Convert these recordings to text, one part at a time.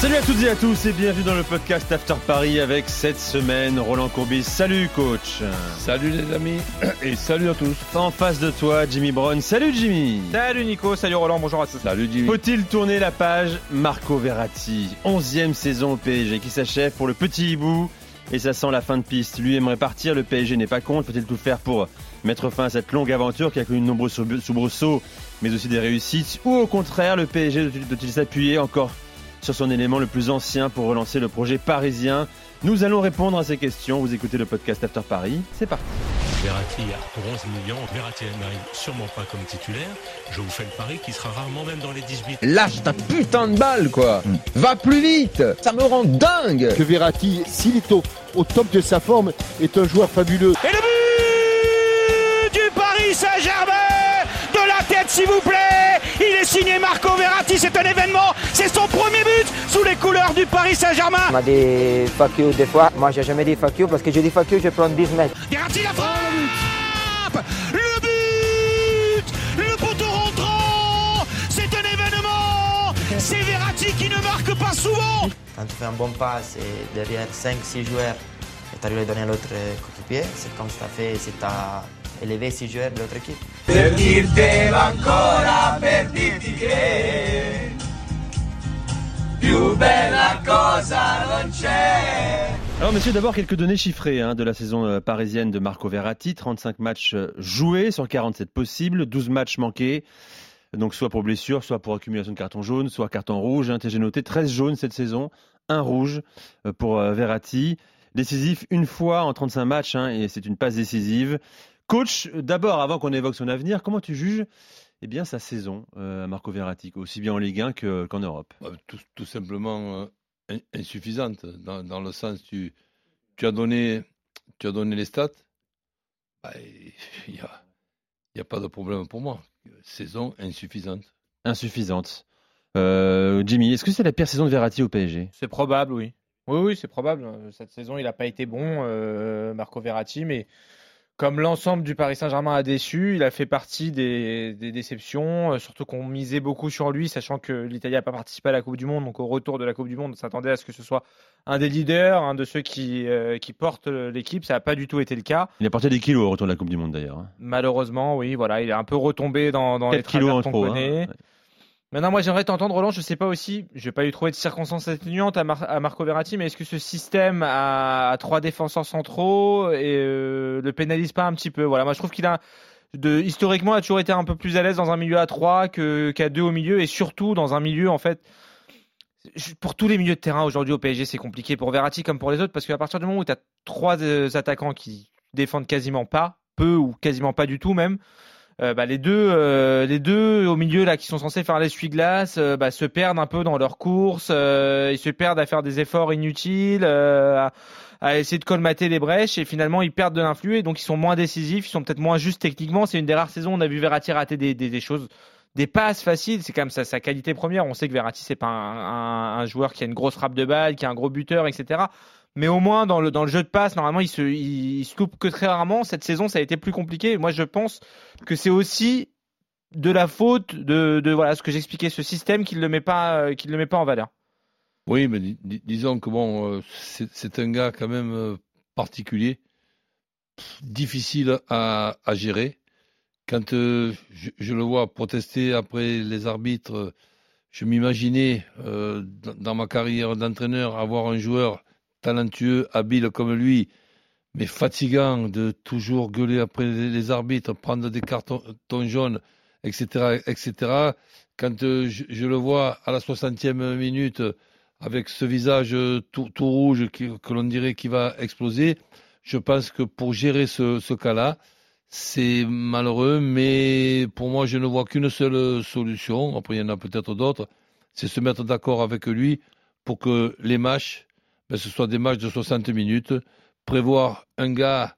Salut à toutes et à tous et bienvenue dans le podcast After Paris avec cette semaine Roland Courbis. Salut coach. Salut les amis et salut à tous. En face de toi Jimmy Brown. Salut Jimmy. Salut Nico, salut Roland, bonjour à tous. Salut Jimmy. Faut-il tourner la page Marco Verratti, 11e saison au PSG qui s'achève pour le petit hibou et ça sent la fin de piste. Lui aimerait partir, le PSG n'est pas contre. Faut-il tout faire pour mettre fin à cette longue aventure qui a connu de nombreux soubresauts mais aussi des réussites? Ou au contraire le PSG doit-il s'appuyer encore sur son élément le plus ancien pour relancer le projet parisien. Nous allons répondre à ces questions. Vous écoutez le podcast After Paris. C'est parti. Verratti pour 11 millions. Verratti n'arrive sûrement pas comme titulaire. Je vous fais le pari qu'il sera rarement même dans les 18. Lâche ta putain de balle, quoi. Va plus vite. Ça me rend dingue. Que Verratti, s'il est au, au top de sa forme, est un joueur fabuleux. Et le but du Paris Saint-Germain de la tête, s'il vous plaît. Signé Marco Verratti, c'est un événement, c'est son premier but sous les couleurs du Paris Saint-Germain. On m'a dit fuck you des fois, moi j'ai jamais dit fuck you parce que je dis fuck you, je prends 10 mètres. Verratti la frappe. Le but. Le poteau rentrant. C'est un événement. C'est Verratti qui ne marque pas souvent. Quand tu fais un bon passe et derrière 5-6 joueurs et tu arrives à donner à l'autre coéquipier, c'est comme ça fait si tu as élevé 6 joueurs de l'autre équipe. Per dirtelo ancora, per dirti che più bella cosa non c'è. Alors messieurs, d'abord quelques données chiffrées hein, de la saison euh, parisienne de Marco Verratti. 35 matchs euh, joués sur 47 possibles, 12 matchs manqués. Donc soit pour blessure, soit pour accumulation de carton jaune, soit carton rouge. Hein, J'ai noté 13 jaunes cette saison, un rouge euh, pour Verratti. Décisif une fois en 35 matchs hein, et c'est une passe décisive. Coach, d'abord, avant qu'on évoque son avenir, comment tu juges eh bien, sa saison euh, à Marco Verratti, aussi bien en Ligue 1 qu'en qu Europe tout, tout, simplement euh, insuffisante, dans, dans, le sens tu, tu, as donné, tu as donné les stats, il bah, n'y a, y a pas de problème pour moi. Saison insuffisante. Insuffisante. Euh, Jimmy, est-ce que c'est la pire saison de Verratti au PSG C'est probable, oui. Oui, oui, c'est probable. Cette saison, il n'a pas été bon, Marco Verratti, mais comme l'ensemble du Paris Saint-Germain a déçu, il a fait partie des, des déceptions, euh, surtout qu'on misait beaucoup sur lui, sachant que l'Italie n'a pas participé à la Coupe du Monde. Donc au retour de la Coupe du Monde, on s'attendait à ce que ce soit un des leaders, un de ceux qui, euh, qui portent l'équipe. Ça n'a pas du tout été le cas. Il a porté des kilos au retour de la Coupe du Monde d'ailleurs. Hein. Malheureusement, oui, voilà, il est un peu retombé dans, dans les travers qu'on connaît. Hein. Ouais. Maintenant, moi, j'aimerais t'entendre, Roland. Je sais pas aussi, je vais pas eu trouver de circonstances atténuantes à, Mar à, Marco Verratti, mais est-ce que ce système à, trois défenseurs centraux et, euh, le pénalise pas un petit peu? Voilà, moi, je trouve qu'il a historiquement a toujours été un peu plus à l'aise dans un milieu à 3 qu'à qu 2 au milieu et surtout dans un milieu en fait pour tous les milieux de terrain aujourd'hui au PSG c'est compliqué. Pour Verratti comme pour les autres parce qu'à partir du moment où tu as trois euh, attaquants qui défendent quasiment pas peu ou quasiment pas du tout même euh, bah, les deux, euh, les deux au milieu là qui sont censés faire l'essuie-glace, euh, bah, se perdent un peu dans leur course. ils se perdent à faire des efforts inutiles, à, essayer de colmater les brèches et finalement ils perdent de l'influx et donc ils sont moins décisifs, ils sont peut-être moins justes techniquement. C'est une des rares saisons où on a vu Verratti rater des, des, choses des passes faciles, c'est quand même sa, qualité première. On sait que Verratti c'est pas un, joueur qui a une grosse frappe de balle, qui est un gros buteur, etc mais au moins dans le, dans le jeu de passe, normalement, il se, il, se loupe que très rarement. Cette saison, ça a été plus compliqué. Moi, je pense que c'est aussi de la faute de, de voilà ce que j'expliquais, ce système qui ne le met pas, euh, le met pas en valeur. Oui, mais dis, disons que bon, euh, c'est un gars quand même euh, particulier, difficile à, à gérer. Quand je, le vois protester après les arbitres, je m'imaginais dans ma carrière d'entraîneur avoir un joueur talentueux, habile comme lui, mais fatigant de toujours gueuler après les arbitres, prendre des cartons jaunes, etc., etc. Quand euh, je, le vois à la 60e minute avec ce visage tout, tout rouge qui, que l'on dirait qu'il va exploser, je pense que pour gérer ce, ce cas-là, c'est malheureux, mais pour moi, je ne vois qu'une seule solution. Après, il y en a peut-être d'autres. C'est se mettre d'accord avec lui pour que les matchs ce soit des matchs de 60 minutes, prévoir un gars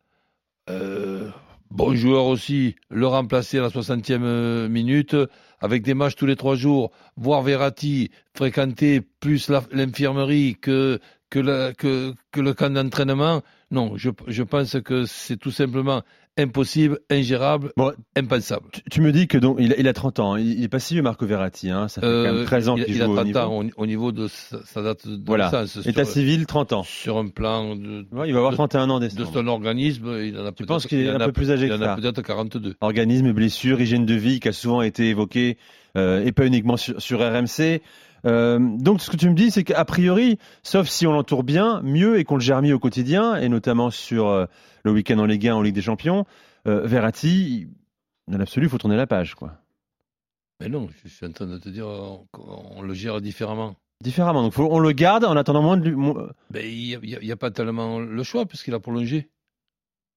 euh, bon joueur aussi, le remplacer à la 60e euh, minute, avec des matchs tous les trois jours, voir Verratti fréquenter plus l'infirmerie que le camp d'entraînement, non, je, je pense que c'est tout simplement impossible, ingérable, impensable. Tu, me dis que donc il, il a 30 ans, hein. il, est pas si vieux Marco Verratti, hein, ça fait quand même 13 euh, ans qu'il joue il a 30 au niveau. ans au, niveau de sa, date de voilà. naissance. État civil, 30 ans. Sur un plan de, ouais, il va avoir 31 ans décembre. De son organisme, il en a Tu penses qu'il est un peu plus âgé que ça Il en a peut-être 42. Organisme, blessure, hygiène de vie qui a souvent été évoqué euh, et pas uniquement sur, sur RMC. Euh, donc ce que tu me dis, c'est qu'a priori, sauf si on l'entoure bien, mieux et qu'on le gère mieux au quotidien, et notamment sur euh, le week-end en Ligue 1, en Ligue des Champions, euh, Verratti, dans l'absolu, il faut tourner la page. quoi. Mais non, je suis en train de te dire, on, le gère différemment. Différemment, donc faut, on le garde en attendant moins de... Il n'y a, a, pas tellement le choix, puisqu'il a prolongé.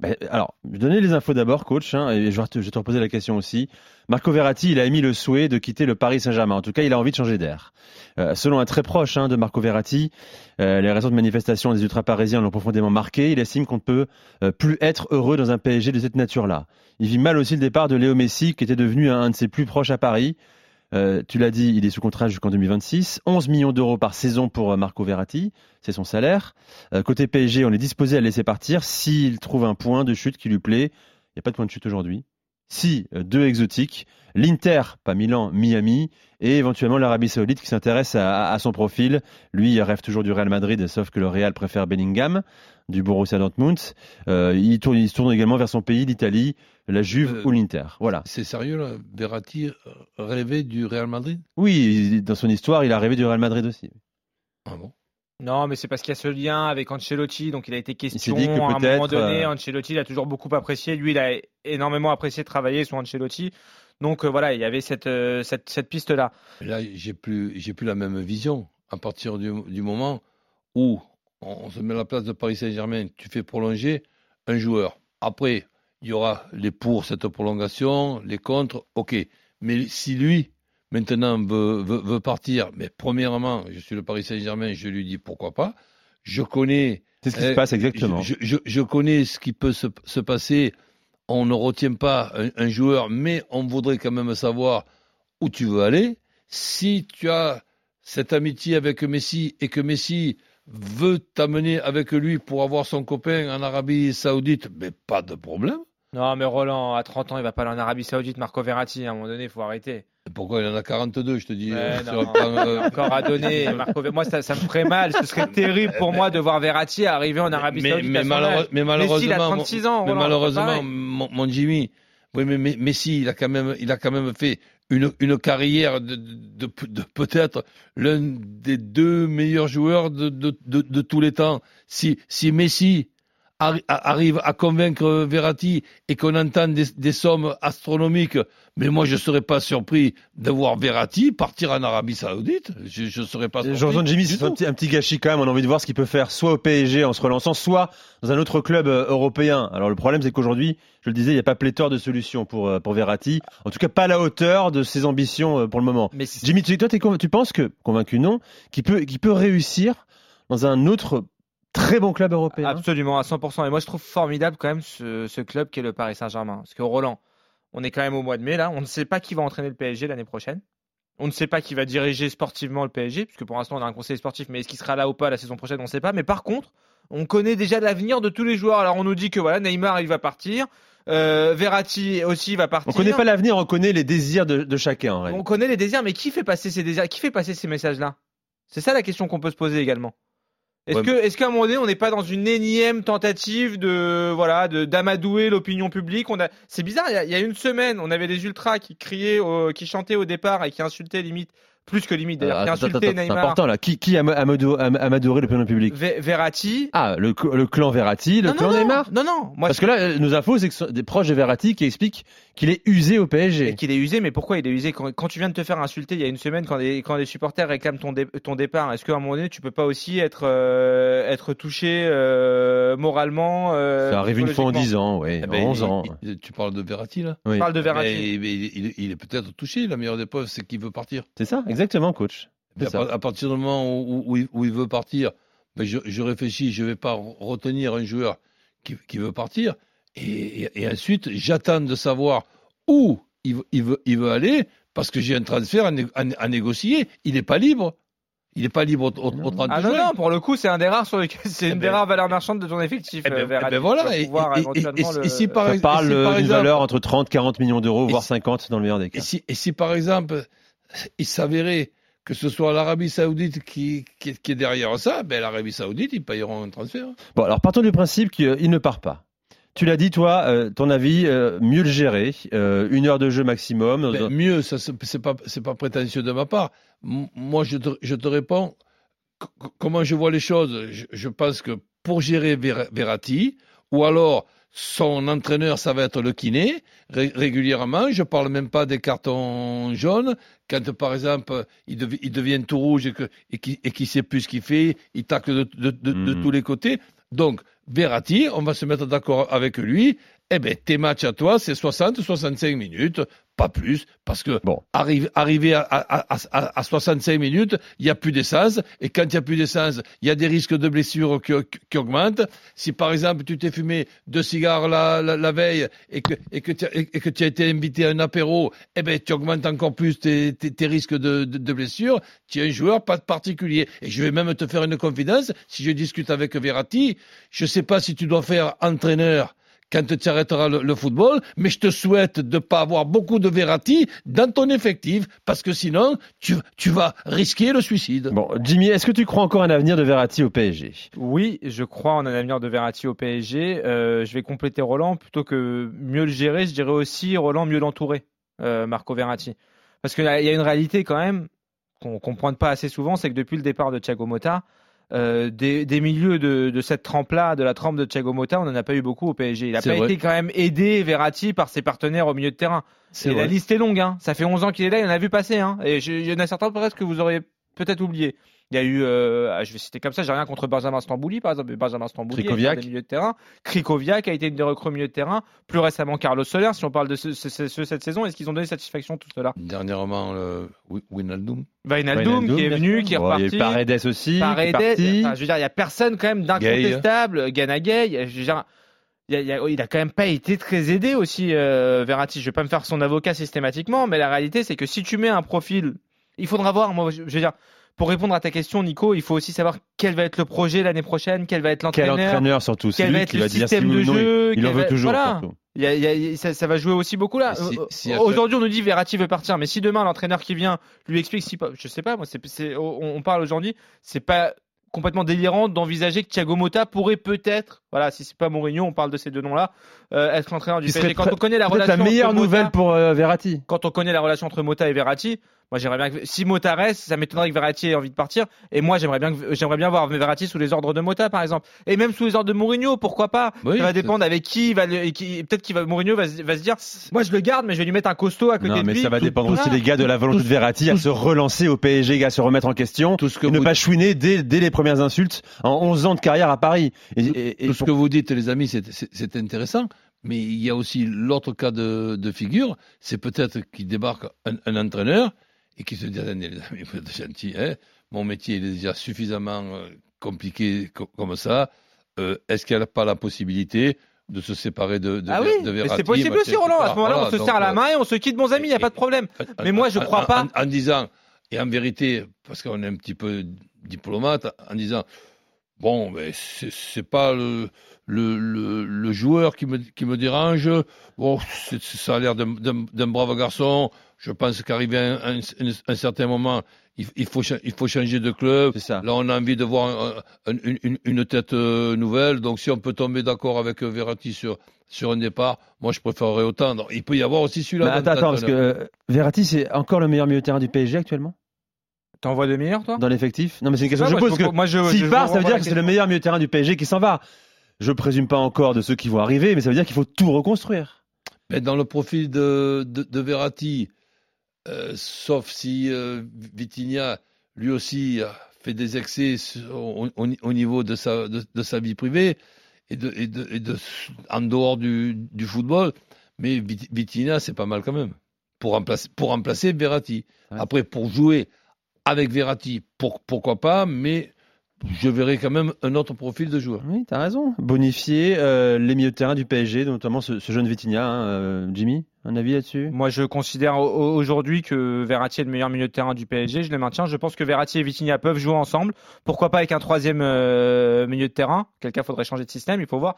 Ben, alors, je les infos d'abord, coach, hein, et je vais, te, je vais te reposer la question aussi. Marco Verratti, il a émis le souhait de quitter le Paris Saint-Germain. En tout cas, il a envie de changer d'air. Euh, selon un très proche hein, de Marco Verratti, euh, les récentes manifestations des ultra-parisiens l'ont profondément marqué. Il estime qu'on ne peut euh, plus être heureux dans un PSG de cette nature-là. Il vit mal aussi le départ de Léo Messi, qui était devenu un de ses plus proches à Paris. Euh, tu l'as dit, il est sous contrat jusqu'en 2026. 11 millions d'euros par saison pour euh, Marco Verratti, c'est son salaire. Euh, côté PSG, on est disposé à le laisser partir s'il trouve un point de chute qui lui plaît. Il n'y a pas de point de chute aujourd'hui. Si, deux exotiques, l'Inter, pas Milan, Miami, et éventuellement l'Arabie Saoudite qui s'intéresse à, son profil. Lui, il rêve toujours du Real Madrid, sauf que le Real préfère Bellingham, du Borussia Dortmund. il, tourne, il se tourne également vers son pays, l'Italie, la Juve ou l'Inter. Voilà. C'est sérieux, là Verratti rêvait du Real Madrid? Oui, dans son histoire, il a rêvé du Real Madrid aussi. Ah bon? Non, mais c'est parce qu'il y a ce lien avec Ancelotti, donc il a été question à un moment donné. Euh, Ancelotti il a toujours beaucoup apprécié. Lui, il a énormément apprécié travailler sur Ancelotti. Donc euh, voilà, il y avait cette, euh, cette, cette piste-là. Là, j'ai plus, j'ai plus la même vision. À partir du, du moment où on, se met à la place de Paris Saint-Germain, tu fais prolonger un joueur. Après, il y aura les pour cette prolongation, les contre, ok. Mais si lui, maintenant, veut, veut, partir, mais premièrement, je suis le Paris Saint-Germain, je lui dis pourquoi pas. Je connais. C'est ce qui se passe exactement. Je, je, je, connais ce qui peut se, se passer. On ne retient pas un, un, joueur, mais on voudrait quand même savoir où tu veux aller. Si tu as cette amitié avec Messi et que Messi veut t'amener avec lui pour avoir son copain en Arabie Saoudite, mais pas de problème. Non, mais Roland, à 30 ans, il va pas aller en Arabie Saoudite, Marco Verratti. À un moment donné, il faut arrêter. Pourquoi il en a 42, je te dis euh, euh, Encore à donner. Marco, moi, ça, ça, me ferait mal. Ce serait terrible pour moi de voir Verratti arriver en Arabie Saoudite. Mais, mais malheureusement, il a 36 ans. Mais malheureusement, mon, Jimmy, oui, mais, Messi, il a quand même, il a quand même fait une, une carrière de, de, de peut-être l'un des deux meilleurs joueurs de, de, tous les temps. Si, si Messi arrive à convaincre Verratti et qu'on entend des, sommes astronomiques, mais moi je ne serais pas surpris de voir Verratti partir en Arabie Saoudite. Je ne serais pas surpris. Jimmy, c'est un petit, un petit, gâchis quand même. On a envie de voir ce qu'il peut faire soit au PSG en se relançant, soit dans un autre club euh, européen. Alors le problème c'est qu'aujourd'hui, je le disais, il n'y a pas pléthore de solutions pour, euh, pour Verratti. En tout cas, pas à la hauteur de ses ambitions euh, pour le moment. Mais Jimmy, toi, tu penses que, convaincu non, qu'il peut, qu'il peut réussir dans un autre très bon club européen. Absolument, à 100%. Et moi, je trouve formidable quand même ce, ce club qui est le Paris Saint-Germain. Parce que Roland, on est quand même au mois de mai là. On ne sait pas qui va entraîner le PSG l'année prochaine. On ne sait pas qui va diriger sportivement le PSG, puisque pour l'instant on a un conseil sportif, mais est-ce qu'il sera là ou pas la saison prochaine, on ne sait pas. Mais par contre, on connaît déjà l'avenir de tous les joueurs. Alors on nous dit que voilà, Neymar il va partir, euh, Verratti aussi va partir. On connaît pas l'avenir, on connaît les désirs de, de chacun. En on connaît les désirs, mais qui fait passer ces désirs Qui fait passer ces messages-là? C'est ça la question qu'on peut se poser également. Est-ce que, est-ce qu'à un moment donné, on n'est pas dans une énième tentative de, voilà, de d'amadouer l'opinion publique? On a, c'est bizarre. Il y, a, une semaine, on avait des ultras qui criaient, qui chantaient au départ et qui insultaient limite plus que limite d'ailleurs, qui C'est important là. Qui, qui a amadoré l'opinion publique Verratti. Ah, le, le, clan Verratti, le clan Neymar Non, non. Moi, Parce que là, nos infos, c'est que ce sont des proches de Verratti qui expliquent qu'il est usé au PSG. Et qu'il est usé, mais pourquoi il est usé quand, quand, tu viens de te faire insulter il y a une semaine, quand des, quand des supporters réclament ton, ton départ, est-ce qu'à un moment donné, tu peux pas aussi être, euh, être touché euh, moralement euh, Ça arrive une fois en 10 ans, oui, eh ben, 11 ans. tu parles de Verratti là oui. Tu parles de Verratti. il, il, est peut-être touché. La meilleure des preuves, c'est qu'il veut partir. C'est ça Exactement, coach. À, partir du moment où, il, veut partir, ben je, réfléchis, je ne vais pas retenir un joueur qui, veut partir. Et, et ensuite, j'attends de savoir où il, il, veut, il veut aller parce que j'ai un transfert à, né- à- à négocier. Il n'est pas libre. Il n'est pas libre au, au, au 30 Ah non, non, pour le coup, c'est un des rares sur lesquels c'est une des rares valeurs marchandes de ton effectif. Eh ben- euh, eh ben voilà, et- et- et- et- le- et si par On ex- parle si par exemple- valeur entre 30 40 millions d'euros, voire si- 50 dans le meilleur des cas. Et si, et si par exemple, il s'avérait que ce soit l'Arabie Saoudite qui, qui, qui est derrière ça, ben l'Arabie Saoudite, ils payeront un transfert. Bon, alors partons du principe qu'il ne part pas. Tu l'as dit, toi, euh, ton avis, euh, mieux le gérer, euh, une heure de jeu maximum. Ben, mieux, ça c'est pas pas prétentieux de ma part. M- moi, je te, je te réponds comment je vois les choses? Je, je pense que pour gérer Ver- Verratti, ou alors son entraîneur, ça va être le kiné ré- régulièrement. Je parle même pas des cartons jaunes. Quand par exemple il, devi- il devient tout rouge et et qui et sait plus ce qu'il fait, il tacle de, de, de- de Mhm. tous les côtés. Donc Verratti, on va se mettre d'accord avec lui. Eh ben, tes matchs à toi, c'est 60-65 minutes, pas plus, parce que Bon. arrive, arrivé à, à, à, à- à 65 minutes, il n'y a plus d'essence, et quand il n'y a plus d'essence, il y a des risques de blessures qui, augmentent. Si par exemple tu t'es fumé deux cigares la, la, la veille et que, et, que tu as, et que tu as été invité à un apéro, eh ben, tu augmentes encore plus tes, tes, tes risques de, de, de blessures. Tu es un joueur pas particulier. Et je vais même te faire une confidence, si je discute avec Verratti, je ne sais pas si tu dois faire entraîneur quand tu arrêteras le, le football, mais je te souhaite de ne pas avoir beaucoup de Verratti dans ton effectif, parce que sinon, tu, tu vas risquer le suicide. Bon, Jimmy, est-ce que tu crois encore à un avenir de Verratti au PSG Oui, je crois en un avenir de Verratti au PSG. Euh, je vais compléter Roland. Plutôt que mieux le gérer, je dirais aussi Roland mieux l'entourer, euh, Marco Verratti. Parce qu'il y a une réalité quand même qu'on ne pointe pas assez souvent, c'est que depuis le départ de Thiago Motta, euh, des, des milieux de, de cette trempe-là, de la trempe de Thiago Motta, on n'en a pas eu beaucoup au PSG. Il C'est pas vrai. été quand même aidé, Verratti, par ses partenaires au milieu de terrain. C'est Et la liste est longue. Hein. Ça fait 11 ans qu'il est là, il en a vu passer. Hein. Et je- il y en a certains presque que vous auriez peut-être oublié. Il y a eu, euh, ah, je vais citer comme ça, j'ai rien contre Benjamin Stambouli, par exemple, mais Benjamin Stambouli, Krikoviak. des milieux de terrain. Krikoviak a été une des recrues au milieu de terrain. Plus récemment, Carlos Soler, si on parle de ce, ce- ce- ce- cette saison, est-ce qu'ils ont donné satisfaction tout cela? Dernièrement, le Wi- Wijnaldum. Wijnaldum, qui est venu, qui est Bon, Il y a reparti. eu Paredes aussi, qui est Paredes, parti. enfin, je veux dire, il y a personne quand même d'incontestable. Gana Gay, je veux dire, il, y a- il y a- il a quand même pas été très aidé aussi, euh, Verratti. Je vais pas me faire son avocat systématiquement, mais la réalité, c'est que si tu mets un profil, il faudra voir. Moi, je, je veux dire, pour répondre à ta question, Nico, il faut aussi savoir quel va être le projet l'année prochaine, quel va être Quel l'entraîneur. entraîneur surtout, quel va être qui le va dire si de jeu, il, il en quel veut va- toujours. voilà. Il y a- il y a- ça, ça va jouer aussi beaucoup là. Si- si Aujourd'hui, on nous dit Verratti veut partir, mais si demain l'entraîneur qui vient lui explique si pas, je sais pas, moi, c'est- on, on parle aujourd'hui, c'est pas complètement délirant d'envisager que Thiago Motta pourrait peut-être, voilà, si c'est pas Mourinho, on parle de ces deux noms-là, euh, être l'entraîneur du PSG. Quand on connaît la relation la meilleure entre nouvelle pour euh, Verratti. quand on connaît la relation entre Mota et Verratti, moi j'aimerais bien que si Mota reste, ça m'étonnerait que Verratti ait envie de partir. Et moi j'aimerais bien que, j'aimerais bien voir Verratti sous les ordres de Mota par exemple, et même sous les ordres de Mourinho, pourquoi pas? Oui, Ça va dépendre avec qui va, le- et qui- peut-être qu'il va Mourinho va, se- va se dire, moi je le garde, mais je vais lui mettre un costaud à côté Non, de mais lui. ça va Tout- dépendre tout- aussi, les gars, de la volonté de Verratti à se relancer au PSG, à se remettre en question, Tout ce que et ne pas chouiner dès, dès les premières insultes en 11 ans de carrière à Paris. Et, et- et que vous dites, les amis, c'est- intéressant. Mais il y a aussi l'autre cas de, de figure, c'est peut-être qu'il débarque un, un entraîneur et qui se dit Attendez, les amis, vous êtes gentils, hein, mon métier il est déjà suffisamment euh, compliqué co- comme ça. Euh, Est-ce qu'il n'y a pas la possibilité de se séparer de, de, Ah oui, de Verratti, c'est possible aussi Roland. À ce moment-là, Voilà, on se serre la euh, main et on se quitte bons amis, il n'y a pas de problème. Mais moi je crois en- pas. En, en disant, et en vérité, parce qu'on est un petit peu diplomate, en disant, bon, mais c'est c'est pas le, le, le, le joueur qui me, qui me dérange. Bon, ça a l'air d'un- brave garçon. Je pense qu'arrivé à un, un- un certain moment, il, il faut, il faut changer de club. C'est ça. Là, on a envie de voir un- un- une, une- tête euh, nouvelle. Donc, si on peut tomber d'accord avec euh, Verratti sur, sur un départ, moi, je préférerais autant. Il peut y avoir aussi celui-là. attends, attends, parce que euh, Verratti, c'est encore le meilleur milieu de terrain du PSG actuellement? T'en vois de meilleurs toi? Dans l'effectif? Non, mais c'est une question que je moi, pose. que moi, je- S'il part, ça veut dire que c'est le meilleur milieu de terrain du PSG qui s'en va. Je présume pas encore de ceux qui vont arriver, mais ça veut dire qu'il faut tout reconstruire. Mais dans le profil de, de, de Verratti, euh, sauf si euh, Vitinha, lui aussi, a fait des excès au, au- au niveau de sa, de, de sa vie privée et, de, et, de, et de- en dehors du, du football. Mais Vit- Vitinha, c'est pas mal quand même. Pour remplacer, pour remplacer Verratti. Ouais. Après, pour jouer avec Verratti, pour, pourquoi pas, mais je verrai quand même un autre profil de joueur. Oui, tu as raison. Bonifier euh, les milieux de terrain du PSG, notamment ce, jeune Vitinha, hein, euh, Jimmy. Un avis là-dessus? Moi, je considère aujourd'hui que Verratti est le meilleur milieu de terrain du PSG. Je le maintiens. Je pense que Verratti et Vitinha peuvent jouer ensemble. Pourquoi pas avec un troisième euh, milieu de terrain? Quelqu'un faudrait changer de système. Il faut voir.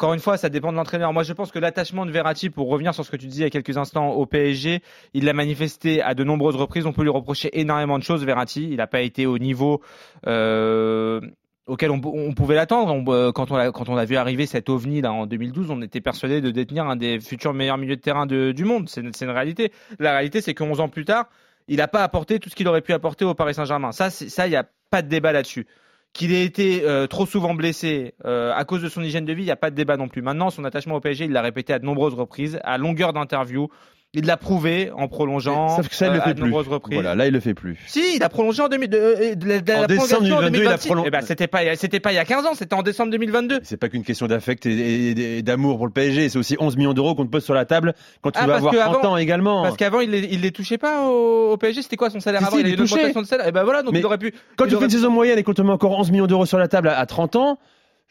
Encore une fois, ça dépend de l'entraîneur. Moi, je pense que l'attachement de Verratti, pour revenir sur ce que tu disais il y a quelques instants au PSG, il l'a manifesté à de nombreuses reprises. On peut lui reprocher énormément de choses, Verratti. Il n'a pas été au niveau euh, auquel on, pouvait l'attendre. Euh, quand, on a, vu arriver cet ovni là en 2012, on était persuadé de détenir un des futurs meilleurs milieux de terrain du monde. C'est une réalité. La réalité, c'est que 11 ans plus tard, il n'a pas apporté tout ce qu'il aurait pu apporter au Paris Saint-Germain. Ça, il n'y a pas de débat là-dessus qu'il ait été euh, trop souvent blessé euh, à cause de son hygiène de vie, il n'y a pas de débat non plus. Maintenant, son attachement au PSG, il l'a répété à de nombreuses reprises, à longueur d'interview. Il l'a prouvé en prolongeant Sauf que ça, il le euh, fait à de nombreuses reprises. Voilà, là, il le fait plus. Si, il a prolongé en, 2000, de, en décembre 2022. Il a prolongé. Eh ben, c'était pas, c'était pas il y a 15 ans, c'était en décembre 2022. C'est pas qu'une question d'affect et, d'amour pour le PSG, c'est aussi 11 millions d'euros qu'on te pose sur la table quand tu ah, vas avoir 30 ans également. Parce qu'avant, il, les, il les touchait pas au, PSG. C'était quoi son salaire avant? Il, de salaire. Et eh ben voilà, donc il aurait pu. Quand tu fais une saison moyenne et qu'on te met encore 11 millions d'euros sur la table à, à 30 ans,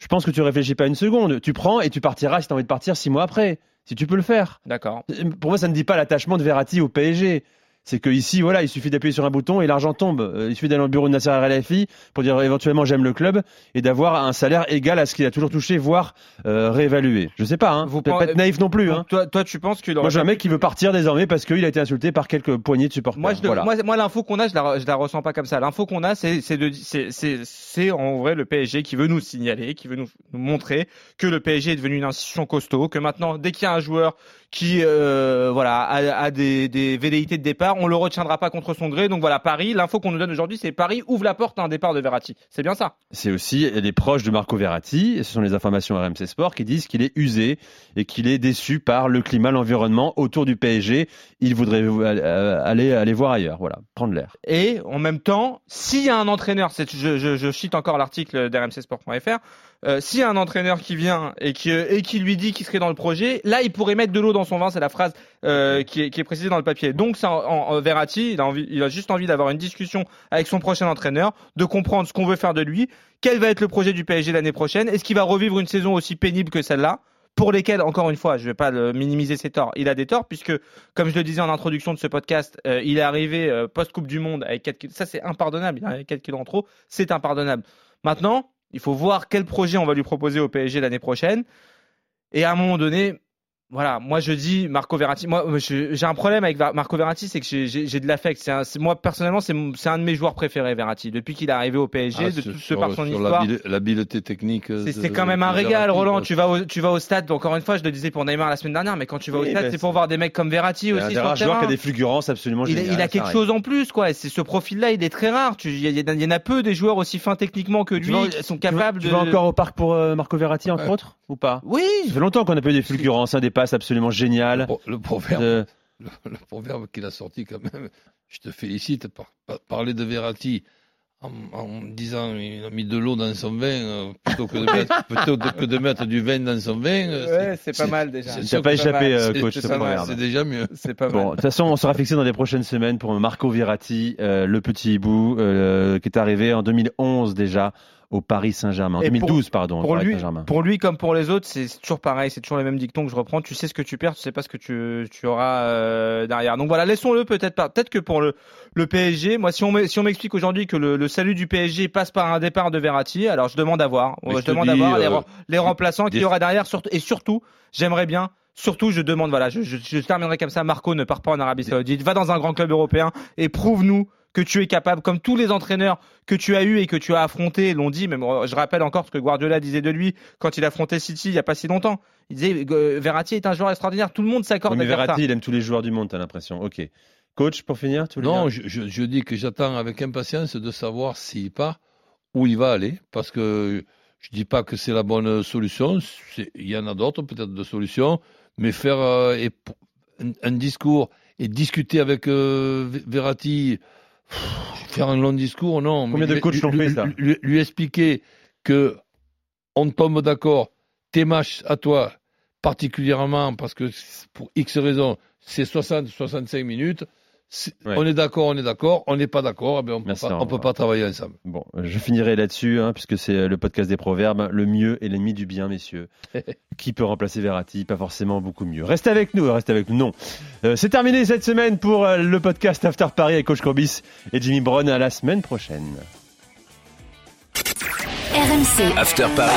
je pense que tu réfléchis pas une seconde. Tu prends et tu partiras si tu as envie de partir 6 mois après si tu peux le faire. D'accord. Pour moi, ça ne dit pas l'attachement de Verratti au PSG c'est que ici, voilà, il suffit d'appuyer sur un bouton et l'argent tombe. Euh, il suffit d'aller au bureau de Nasser Al-Khelaifi pour dire éventuellement j'aime le club et d'avoir un salaire égal à ce qu'il a toujours touché, voire euh, réévalué. Je sais pas, hein. Vous pas être naïf non plus. Hein. Toi, toi, tu penses que moi j'ai un mec qui veut partir désormais parce qu'il a été insulté par quelques poignées de supporters. Moi, moi, l'info qu'on a, je la, je la ressens pas comme ça. L'info qu'on a, c'est c'est en vrai le PSG qui veut nous signaler, qui veut nous, nous montrer que le PSG est devenu une institution costaud, que maintenant dès qu'il y a un joueur qui euh, voilà a, des, des, velléités de départ. On le retiendra pas contre son gré. Donc voilà, Paris. L'info qu'on nous donne aujourd'hui, c'est Paris ouvre la porte à un départ de Verratti. C'est bien ça. C'est aussi les proches de Marco Verratti. Ce sont les informations RMC Sport qui disent qu'il est usé et qu'il est déçu par le climat, l'environnement autour du PSG. Il voudrait euh, aller aller voir ailleurs. Voilà, prendre l'air. Et en même temps, s'il y a un entraîneur, je, je, je cite encore l'article d'RMCSport.fr euh, s'il y a un entraîneur qui vient et qui, et qui lui dit qu'il serait dans le projet, là, il pourrait mettre de l'eau dans son vin. C'est la phrase euh, qui, est, qui est précisée dans le papier. Donc, ça, en, en, Verratti, il a, juste envie d'avoir une discussion avec son prochain entraîneur, de comprendre ce qu'on veut faire de lui, quel va être le projet du PSG l'année prochaine, est-ce qu'il va revivre une saison aussi pénible que celle-là pour lesquels, encore une fois, je ne vais pas minimiser ses torts, il a des torts, puisque, comme je le disais en introduction de ce podcast, euh, il est arrivé euh, post-Coupe du Monde avec 4 kilos. Ça, c'est impardonnable. Il a 4 kilos en trop. C'est impardonnable. Maintenant, il faut voir quel projet on va lui proposer au PSG l'année prochaine. Et à un moment donné, voilà, moi je dis Marco Verratti. Moi, j'ai un problème avec Marco Verratti, c'est que j'ai de l'affect. Moi personnellement, c'est un de mes joueurs préférés, Verratti. Depuis qu'il est arrivé au PSG, ah, de tout ce par son histoire. L'habileté technique. C'est quand même un régal, Roland. Tu vas au, tu vas au stade. Encore une fois, je le disais pour Neymar la semaine dernière, mais quand tu vas au stade, c'est pour voir des mecs comme Verratti aussi. C'est un joueur qui a des fulgurances absolument il, il a quelque chose en plus, quoi. C'est ce profil-là, il est très rare. Il y, en a peu des joueurs aussi fins techniquement que lui qui sont capables de. Tu vas encore au parc pour euh, Marco Verratti entre autres ou pas? Oui. Ça fait longtemps qu'on a pas eu des fulgurances, des absolument géniales le, proverbe, le, proverbe qu'il a sorti quand même, je te félicite, par, parler de Verratti en, disant il a mis de l'eau dans son vin euh, plutôt, que de mettre, plutôt que de mettre du vin dans son vin. Euh, ouais, c'est pas mal déjà. Tu n'as pas échappé, euh, coach, C'est déjà mieux. C'est pas bon, de toute façon, on sera fixé dans les prochaines semaines pour Marco Verratti, le petit hibou, qui est arrivé en 2011 déjà au Paris Saint-Germain. En 2012, pardon. Pour lui, pour lui comme pour les autres, c'est toujours pareil. C'est toujours les mêmes dictons que je reprends. Tu sais ce que tu perds, tu sais pas ce que tu, tu auras euh, derrière. Donc voilà, laissons-le peut-être pas. Peut-être que pour le, le PSG, moi, si on si on m'explique aujourd'hui que le, le, salut du PSG passe par un départ de Verratti, alors je demande à voir. je, demande à voir les, euh, les, remplaçants qu'il y aura derrière. Et surtout, j'aimerais bien Surtout, je demande, voilà, je, je, je, terminerai comme ça. Marco ne part pas en Arabie Saoudite, va dans un grand club européen et prouve-nous que tu es capable, comme tous les entraîneurs que tu as eu et que tu as affronté l'ont dit. Même je rappelle encore ce que Guardiola disait de lui quand il affrontait City il y a pas si longtemps. Il disait euh, Verratti est un joueur extraordinaire. Tout le monde s'accorde. mais Verratti, il aime tous les joueurs du monde. T'as l'impression. Ok. Coach, pour finir, tu Non, je, je, dis que j'attends avec impatience de savoir s'il part, où il va aller, parce que je dis pas que c'est la bonne solution. Il y en a d'autres peut-être de solutions, mais faire euh, un, discours et discuter avec euh, Verratti Faire un long discours, non. Combien de coachs l'ont fait ça lui, expliquer que on tombe d'accord, tes matchs à toi, particulièrement parce que pour X raisons, c'est 60-65 minutes, On est d'accord, on est d'accord, on n'est pas d'accord, eh on ne peut pas travailler ensemble. Bon, je finirai là-dessus, hein, puisque c'est le podcast des proverbes. Le mieux est l'ennemi du bien, messieurs. Qui peut remplacer Verratti? Pas forcément beaucoup mieux. Restez avec nous, restez avec nous. Non. Euh, c'est terminé cette semaine pour euh, le podcast After Paris avec Coach Corbis et Jimmy Brown. À la semaine prochaine. RMC. After Paris.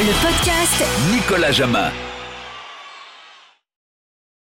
Le podcast Nicolas Jamin.